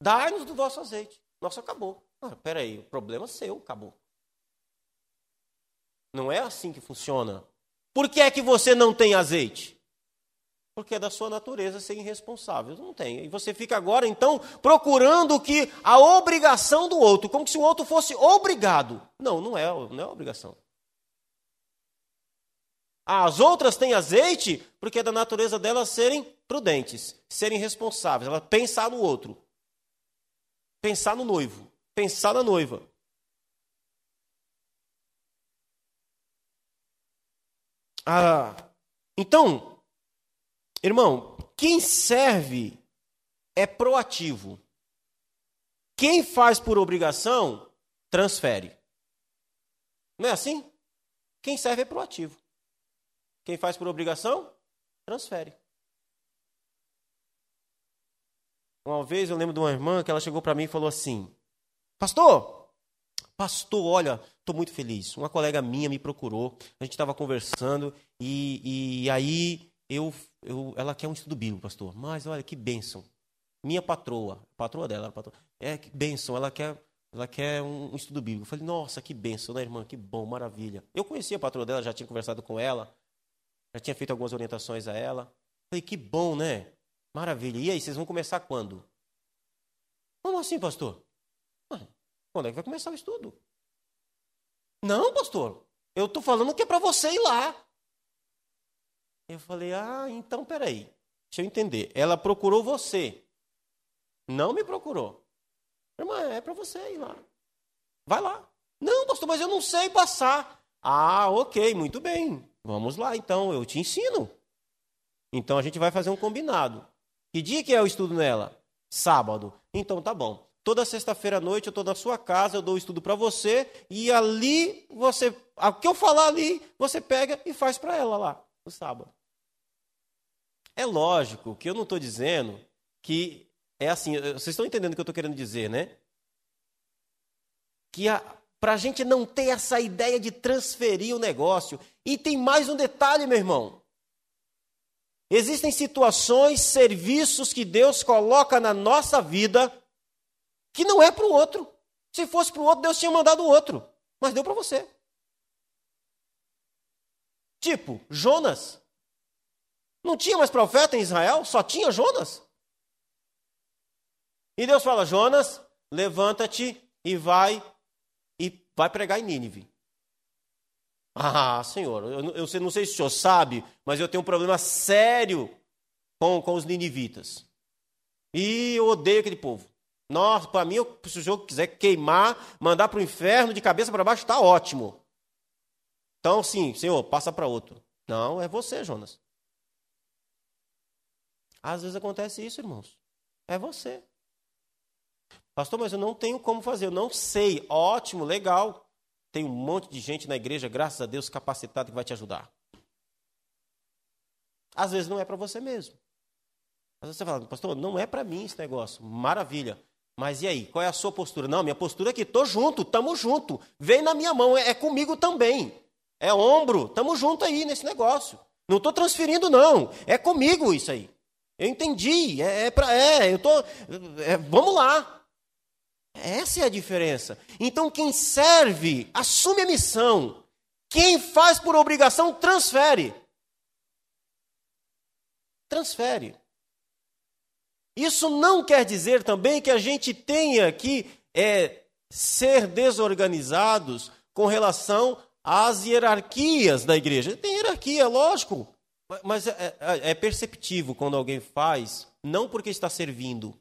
Dai-nos do vosso azeite. Nossa, acabou. Ah, peraí, o problema é seu, acabou. Não é assim que funciona. Por que é que você não tem azeite? Porque é da sua natureza ser irresponsável. Não tem. E você fica agora, então, procurando que a obrigação do outro, como se o outro fosse obrigado. Não, não é, não é obrigação. As outras têm azeite porque é da natureza delas serem prudentes, serem responsáveis, ela pensar no outro. Pensar no noivo, pensar na noiva. Ah, então, irmão, quem serve é proativo. Quem faz por obrigação, transfere. Não é assim? Quem serve é proativo. Quem faz por obrigação, transfere. Uma vez eu lembro de uma irmã que ela chegou para mim e falou assim: Pastor, pastor, olha, estou muito feliz. Uma colega minha me procurou, a gente estava conversando e, e aí eu, eu, ela quer um estudo bíblico, pastor. Mas olha que bênção. Minha patroa, patroa dela, patroa, é que bênção, ela quer, ela quer um, estudo bíblico. Eu falei, nossa, que bênção, né, irmã? Que bom, maravilha. Eu conhecia a patroa dela, já tinha conversado com ela, já tinha feito algumas orientações a ela. Eu falei, que bom, né? Maravilha. E aí, vocês vão começar quando? Como assim, pastor? Quando é que vai começar o estudo? Não, pastor. Eu estou falando que é para você ir lá. Eu falei, ah, então peraí. Deixa eu entender. Ela procurou você. Não me procurou. Irmã, é para você ir lá. Vai lá. Não, pastor, mas eu não sei passar. Ah, ok, muito bem. Vamos lá, então, eu te ensino. Então a gente vai fazer um combinado. Que dia que é o estudo nela? Sábado. Então tá bom. Toda sexta-feira à noite eu estou na sua casa, eu dou o estudo para você e ali você, o que eu falar ali, você pega e faz para ela lá no sábado. É lógico que eu não estou dizendo que é assim. Vocês estão entendendo o que eu estou querendo dizer, né? Que para a gente não ter essa ideia de transferir o negócio. E tem mais um detalhe, meu irmão. Existem situações, serviços que Deus coloca na nossa vida que não é para o outro. Se fosse para o outro, Deus tinha mandado o outro, mas deu para você. Tipo, Jonas. Não tinha mais profeta em Israel, só tinha Jonas. E Deus fala: Jonas, levanta-te e vai e vai pregar em Nínive. Ah, Senhor, eu, eu não sei se o senhor sabe, mas eu tenho um problema sério com, com os ninivitas. E eu odeio aquele povo. Nossa, para mim, se o senhor quiser queimar, mandar para o inferno de cabeça para baixo, está ótimo. Então, sim, Senhor, passa para outro. Não, é você, Jonas. Às vezes acontece isso, irmãos. É você. Pastor, mas eu não tenho como fazer, eu não sei. Ótimo, legal. Tem um monte de gente na igreja, graças a Deus, capacitada que vai te ajudar. Às vezes não é para você mesmo. Às vezes você fala, pastor, não é para mim esse negócio. Maravilha. Mas e aí, qual é a sua postura? Não, minha postura é que estou junto, estamos junto. Vem na minha mão, é, é comigo também. É ombro, estamos junto aí nesse negócio. Não estou transferindo, não. É comigo isso aí. Eu entendi. É, é para. É, eu tô. É, vamos lá. Essa é a diferença. Então, quem serve, assume a missão. Quem faz por obrigação, transfere. Transfere. Isso não quer dizer também que a gente tenha que é, ser desorganizados com relação às hierarquias da igreja. Tem hierarquia, lógico. Mas é, é, é perceptível quando alguém faz, não porque está servindo,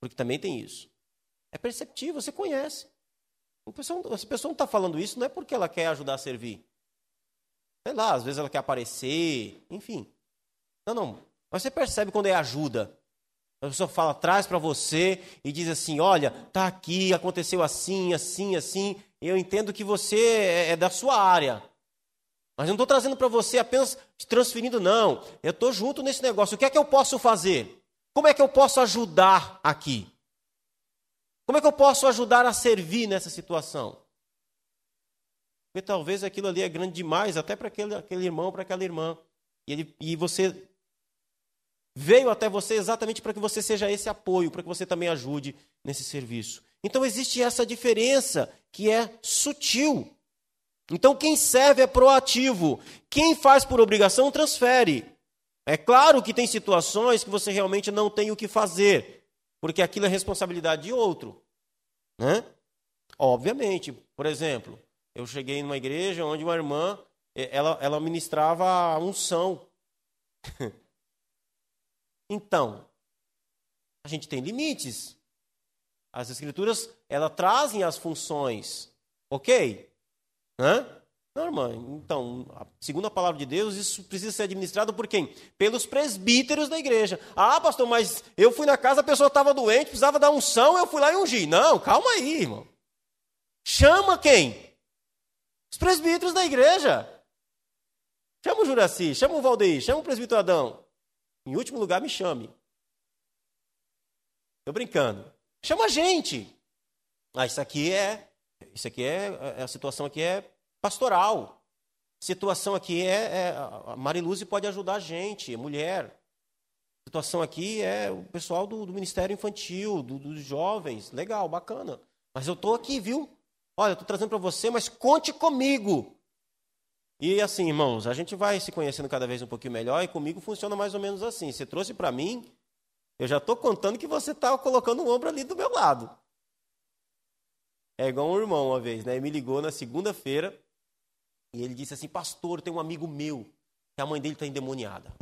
porque também tem isso é perceptível, você conhece. Essa pessoa não está falando isso não é porque ela quer ajudar a servir. Sei lá, às vezes ela quer aparecer, enfim. Não, não. Mas você percebe quando é ajuda. A pessoa fala, traz para você e diz assim: olha, tá aqui, aconteceu assim, assim, assim. Eu entendo que você é, é da sua área. Mas não estou trazendo para você apenas transferindo, não. Eu estou junto nesse negócio. O que é que eu posso fazer? Como é que eu posso ajudar aqui? Como é que eu posso ajudar a servir nessa situação? Porque talvez aquilo ali é grande demais, até para aquele, aquele irmão, para aquela irmã. E, ele, e você veio até você exatamente para que você seja esse apoio, para que você também ajude nesse serviço. Então existe essa diferença que é sutil. Então quem serve é proativo, quem faz por obrigação transfere. É claro que tem situações que você realmente não tem o que fazer, porque aquilo é responsabilidade de outro, né? Obviamente, por exemplo, eu cheguei numa igreja onde uma irmã, eh, ela, ela ministrava a unção. (laughs) então, a gente tem limites. As escrituras, ela trazem as funções, ok? Hã? Não, irmã, então, segundo a palavra de Deus, isso precisa ser administrado por quem? Pelos presbíteros da igreja. Ah, pastor, mas eu fui na casa, a pessoa estava doente, precisava dar unção, eu fui lá e ungi. Não, calma aí, irmão. Chama quem? Os presbíteros da igreja. Chama o Juraci, chama o Valdeir, chama o presbítero Adão. Em último lugar, me chame. Estou brincando. Chama a gente. Ah, isso aqui é. Isso aqui é. é a situação aqui é pastoral. Situação aqui é, é. A Mariluze pode ajudar a gente, mulher. Situação aqui é o pessoal do, do Ministério Infantil, do, dos jovens. Legal, bacana. Mas eu estou aqui, viu? Olha, eu estou trazendo para você, mas conte comigo. E assim, irmãos, a gente vai se conhecendo cada vez um pouquinho melhor e comigo funciona mais ou menos assim. Você trouxe para mim, eu já estou contando que você está colocando um ombro ali do meu lado. É igual um irmão uma vez, né? Ele me ligou na segunda-feira e ele disse assim: Pastor, tem um amigo meu que a mãe dele está endemoniada.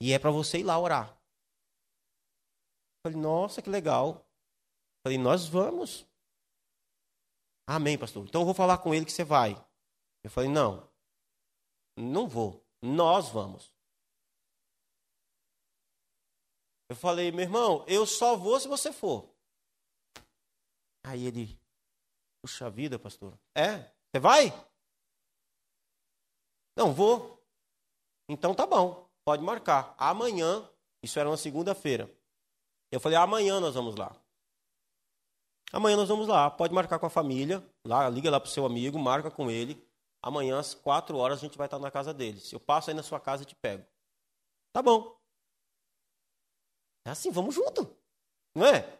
E é para você ir lá orar. Eu falei: Nossa, que legal. Eu falei: Nós vamos. Amém, pastor. Então eu vou falar com ele que você vai. Eu falei: Não, não vou. Nós vamos. Eu falei: Meu irmão, eu só vou se você for. Aí ele: Puxa vida, pastor. É? Você vai? Não, vou. Então tá bom, pode marcar. Amanhã, isso era uma segunda-feira. Eu falei: Amanhã nós vamos lá. Amanhã nós vamos lá, pode marcar com a família, lá, liga lá pro seu amigo, marca com ele. Amanhã às quatro horas a gente vai estar na casa deles. Eu passo aí na sua casa e te pego. Tá bom. É assim, vamos junto. Não é?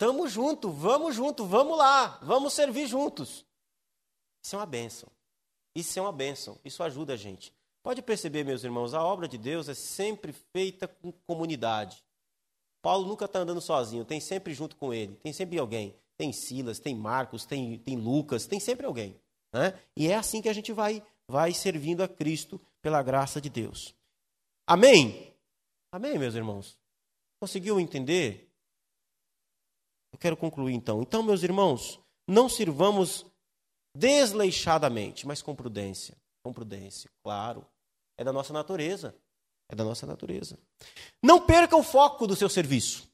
Tamo junto, vamos junto, vamos lá, vamos servir juntos. Isso é uma bênção. Isso é uma bênção. Isso ajuda a gente. Pode perceber, meus irmãos, a obra de Deus é sempre feita com comunidade. Paulo nunca está andando sozinho, tem sempre junto com ele, tem sempre alguém. Tem Silas, tem Marcos, tem, tem Lucas, tem sempre alguém. Né? E é assim que a gente vai, vai servindo a Cristo pela graça de Deus. Amém? Amém, meus irmãos? Conseguiu entender? Eu quero concluir então. Então, meus irmãos, não sirvamos desleixadamente, mas com prudência. Com prudência, claro. É da nossa natureza. É da nossa natureza. Não perca o foco do seu serviço.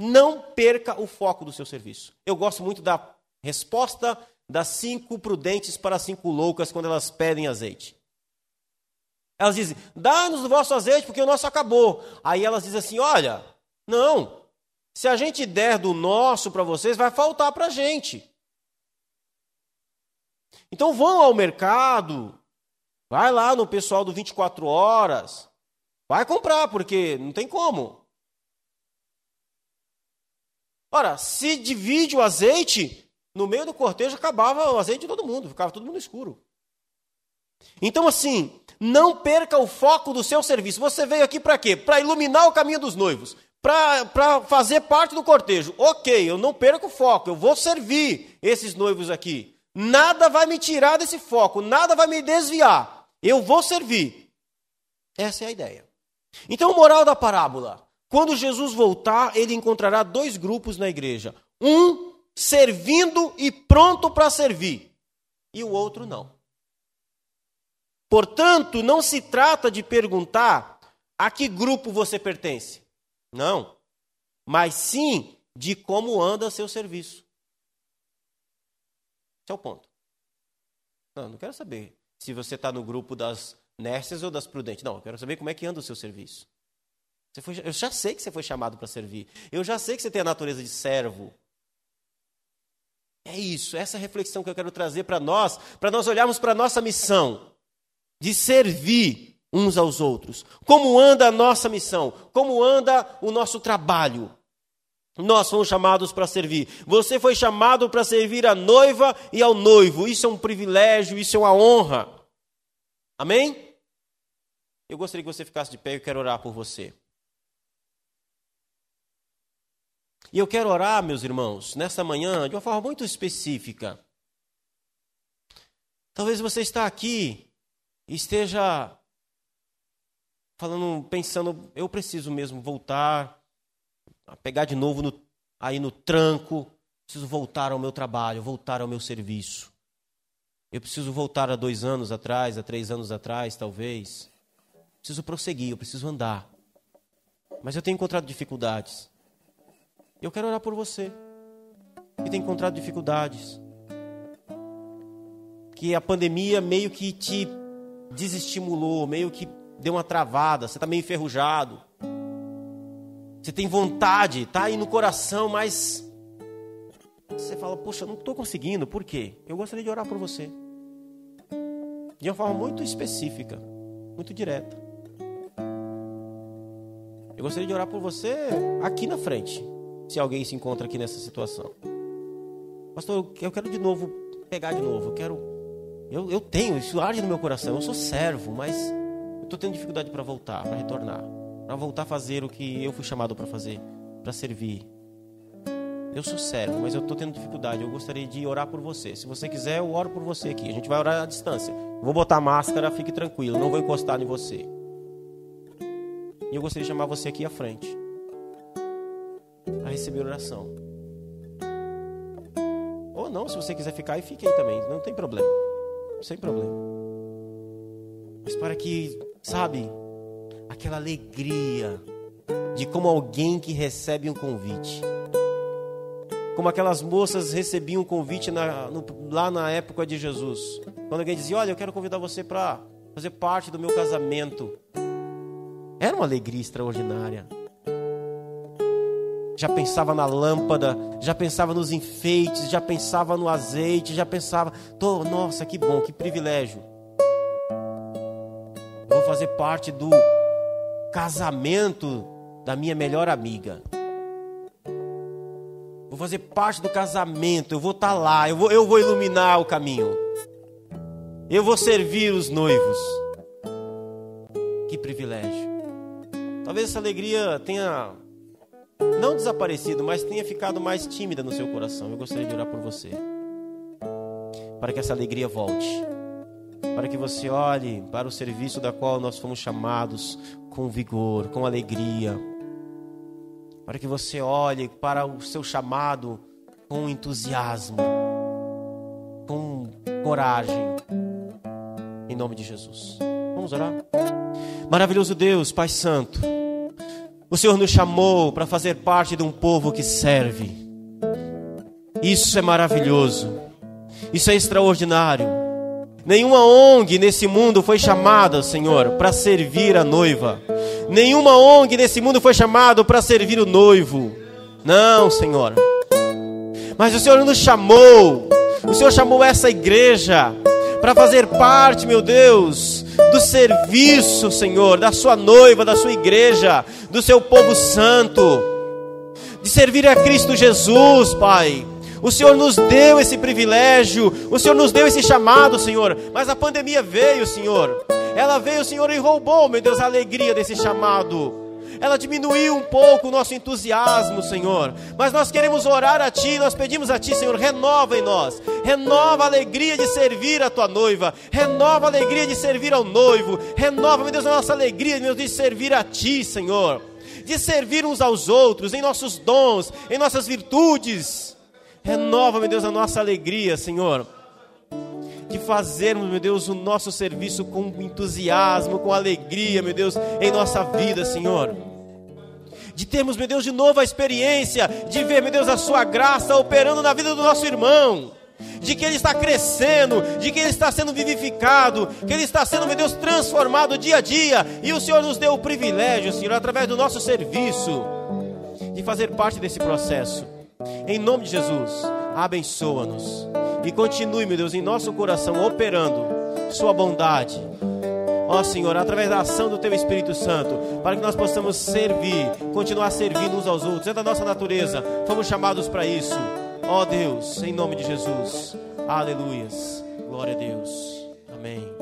Não perca o foco do seu serviço. Eu gosto muito da resposta das cinco prudentes para as cinco loucas quando elas pedem azeite. Elas dizem: dá-nos o vosso azeite porque o nosso acabou. Aí elas dizem assim: olha, não. Se a gente der do nosso para vocês, vai faltar para a gente. Então vão ao mercado, vai lá no pessoal do 24 horas, Vai comprar, porque não tem como. Ora, se divide o azeite, no meio do cortejo acabava o azeite de todo mundo, ficava todo mundo escuro. Então, assim, não perca o foco do seu serviço. Você veio aqui para quê? Para iluminar o caminho dos noivos, para fazer parte do cortejo. Ok, eu não perco o foco, eu vou servir esses noivos aqui. Nada vai me tirar desse foco, nada vai me desviar. Eu vou servir. Essa é a ideia. Então, moral da parábola: quando Jesus voltar, ele encontrará dois grupos na igreja. Um servindo e pronto para servir, e o outro não. Portanto, não se trata de perguntar a que grupo você pertence. Não. Mas sim de como anda seu serviço. Esse é o ponto. Não, não quero saber se você está no grupo das Nércias ou das prudentes? Não, eu quero saber como é que anda o seu serviço. Foi, eu já sei que você foi chamado para servir. Eu já sei que você tem a natureza de servo. É isso, essa é a reflexão que eu quero trazer para nós, para nós olharmos para a nossa missão. de servir uns aos outros. Como anda a nossa missão? Como anda o nosso trabalho? Nós fomos chamados para servir. Você foi chamado para servir a noiva e ao noivo. Isso é um privilégio, isso é uma honra. Amém? Eu gostaria que você ficasse de pé e eu quero orar por você. E eu quero orar, meus irmãos, nesta manhã, de uma forma muito específica. Talvez você está aqui e esteja falando, pensando, eu preciso mesmo voltar, pegar de novo no, aí no tranco, preciso voltar ao meu trabalho, voltar ao meu serviço. Eu preciso voltar a dois anos atrás, a três anos atrás, talvez. Preciso prosseguir, eu preciso andar. Mas eu tenho encontrado dificuldades. Eu quero orar por você que tem encontrado dificuldades. Que a pandemia meio que te desestimulou, meio que deu uma travada, você está meio enferrujado. Você tem vontade, está aí no coração, mas você fala, poxa, não estou conseguindo, por quê? Eu gostaria de orar por você. De uma forma muito específica, muito direta. Eu gostaria de orar por você aqui na frente se alguém se encontra aqui nessa situação. Pastor, eu quero de novo pegar de novo. Eu quero. Eu, eu tenho, isso arde no meu coração. Eu sou servo, mas eu estou tendo dificuldade para voltar, para retornar. Para voltar a fazer o que eu fui chamado para fazer, para servir. Eu sou servo, mas eu estou tendo dificuldade. Eu gostaria de orar por você. Se você quiser, eu oro por você aqui. A gente vai orar à distância. Vou botar máscara, fique tranquilo. Não vou encostar em você. E eu gostaria de chamar você aqui à frente a receber oração. Ou não, se você quiser ficar, e fique aí também, não tem problema. Sem problema. Mas para que, sabe, aquela alegria de como alguém que recebe um convite. Como aquelas moças recebiam um convite na, no, lá na época de Jesus. Quando alguém dizia: Olha, eu quero convidar você para fazer parte do meu casamento. Era uma alegria extraordinária já pensava na lâmpada, já pensava nos enfeites, já pensava no azeite, já pensava, nossa, que bom, que privilégio. Fazer parte do casamento da minha melhor amiga. Vou fazer parte do casamento, eu vou estar tá lá, eu vou, eu vou iluminar o caminho. Eu vou servir os noivos. Que privilégio. Talvez essa alegria tenha não desaparecido, mas tenha ficado mais tímida no seu coração. Eu gostaria de orar por você. Para que essa alegria volte. Para que você olhe para o serviço da qual nós fomos chamados com vigor, com alegria. Para que você olhe para o seu chamado com entusiasmo, com coragem. Em nome de Jesus. Vamos orar? Maravilhoso Deus, Pai Santo. O Senhor nos chamou para fazer parte de um povo que serve. Isso é maravilhoso. Isso é extraordinário. Nenhuma ONG nesse mundo foi chamada, Senhor, para servir a noiva. Nenhuma ONG nesse mundo foi chamada para servir o noivo. Não, Senhor. Mas o Senhor nos chamou. O Senhor chamou essa igreja para fazer parte, meu Deus, do serviço, Senhor, da sua noiva, da sua igreja, do seu povo santo, de servir a Cristo Jesus, Pai. O Senhor nos deu esse privilégio, o Senhor nos deu esse chamado, Senhor. Mas a pandemia veio, Senhor. Ela veio, Senhor, e roubou, meu Deus, a alegria desse chamado ela diminuiu um pouco o nosso entusiasmo, Senhor. Mas nós queremos orar a Ti, nós pedimos a Ti, Senhor, renova em nós, renova a alegria de servir a Tua noiva, renova a alegria de servir ao noivo, renova, meu Deus, a nossa alegria, meu Deus, de servir a Ti, Senhor, de servir uns aos outros, em nossos dons, em nossas virtudes. Renova, meu Deus, a nossa alegria, Senhor de fazermos, meu Deus, o nosso serviço com entusiasmo, com alegria, meu Deus, em nossa vida, Senhor. De termos, meu Deus, de novo a experiência de ver, meu Deus, a Sua graça operando na vida do nosso irmão de que ele está crescendo, de que ele está sendo vivificado, que ele está sendo, meu Deus, transformado dia a dia, e o Senhor nos deu o privilégio, Senhor, através do nosso serviço, de fazer parte desse processo. Em nome de Jesus, abençoa-nos. E continue, meu Deus, em nosso coração operando Sua bondade, ó Senhor, através da ação do Teu Espírito Santo, para que nós possamos servir, continuar servindo uns aos outros. É da nossa natureza, fomos chamados para isso. Ó Deus, em nome de Jesus. Aleluias. Glória a Deus. Amém.